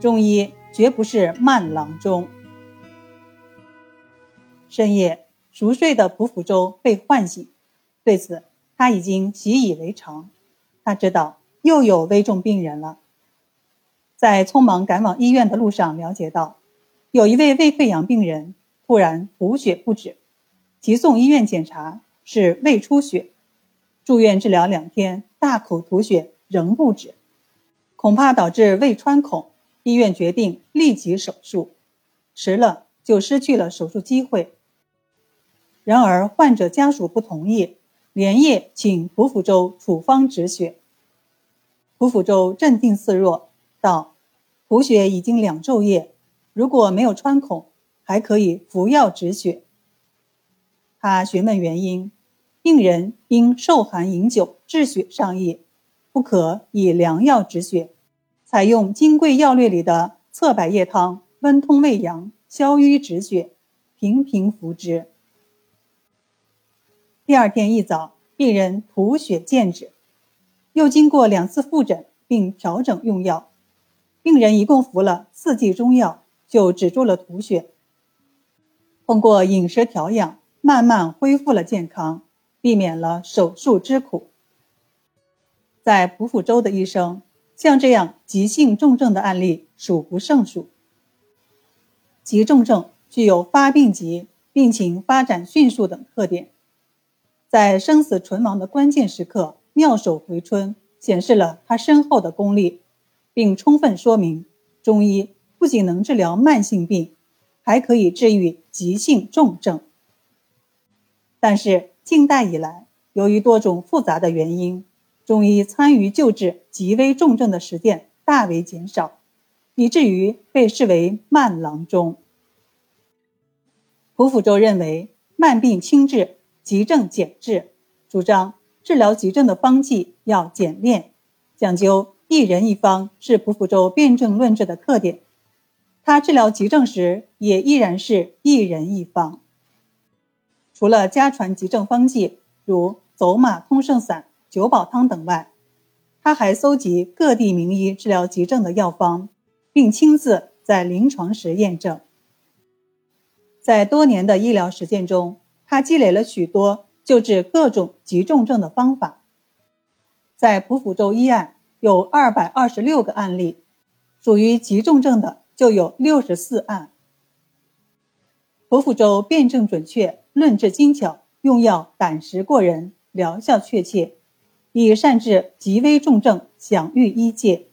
中医绝不是慢郎中。深夜熟睡的蒲福州被唤醒，对此他已经习以为常。他知道又有危重病人了，在匆忙赶往医院的路上，了解到有一位胃溃疡病人突然吐血不止，急送医院检查是胃出血，住院治疗两天，大口吐血仍不止。恐怕导致胃穿孔，医院决定立即手术，迟了就失去了手术机会。然而患者家属不同意，连夜请蒲福州处方止血。蒲福州镇定自若道：“吐血已经两昼夜，如果没有穿孔，还可以服药止血。”他询问原因，病人因受寒饮酒治血上意。不可以凉药止血，采用《金匮要略》里的侧柏叶汤，温通胃阳，消瘀止血，频频服之。第二天一早，病人吐血渐止，又经过两次复诊并调整用药，病人一共服了四剂中药，就止住了吐血。通过饮食调养，慢慢恢复了健康，避免了手术之苦。在蒲福州的一生，像这样急性重症的案例数不胜数。急重症具有发病急、病情发展迅速等特点，在生死存亡的关键时刻妙手回春，显示了他深厚的功力，并充分说明中医不仅能治疗慢性病，还可以治愈急性重症。但是近代以来，由于多种复杂的原因，中医参与救治极危重症的实践大为减少，以至于被视为慢郎中。蒲福州认为慢病轻治，急症简治，主张治疗急症的方剂要简练，讲究一人一方是蒲福州辨证论治的特点。他治疗急症时也依然是一人一方。除了家传急症方剂，如走马通圣散。九宝汤等外，他还搜集各地名医治疗急症的药方，并亲自在临床时验证。在多年的医疗实践中，他积累了许多救治各种急重症的方法。在蒲福州医案有二百二十六个案例，属于急重症的就有六十四案。蒲福州辨证准确，论治精巧，用药胆识过人，疗效确切。以善治极危重症，享誉医界。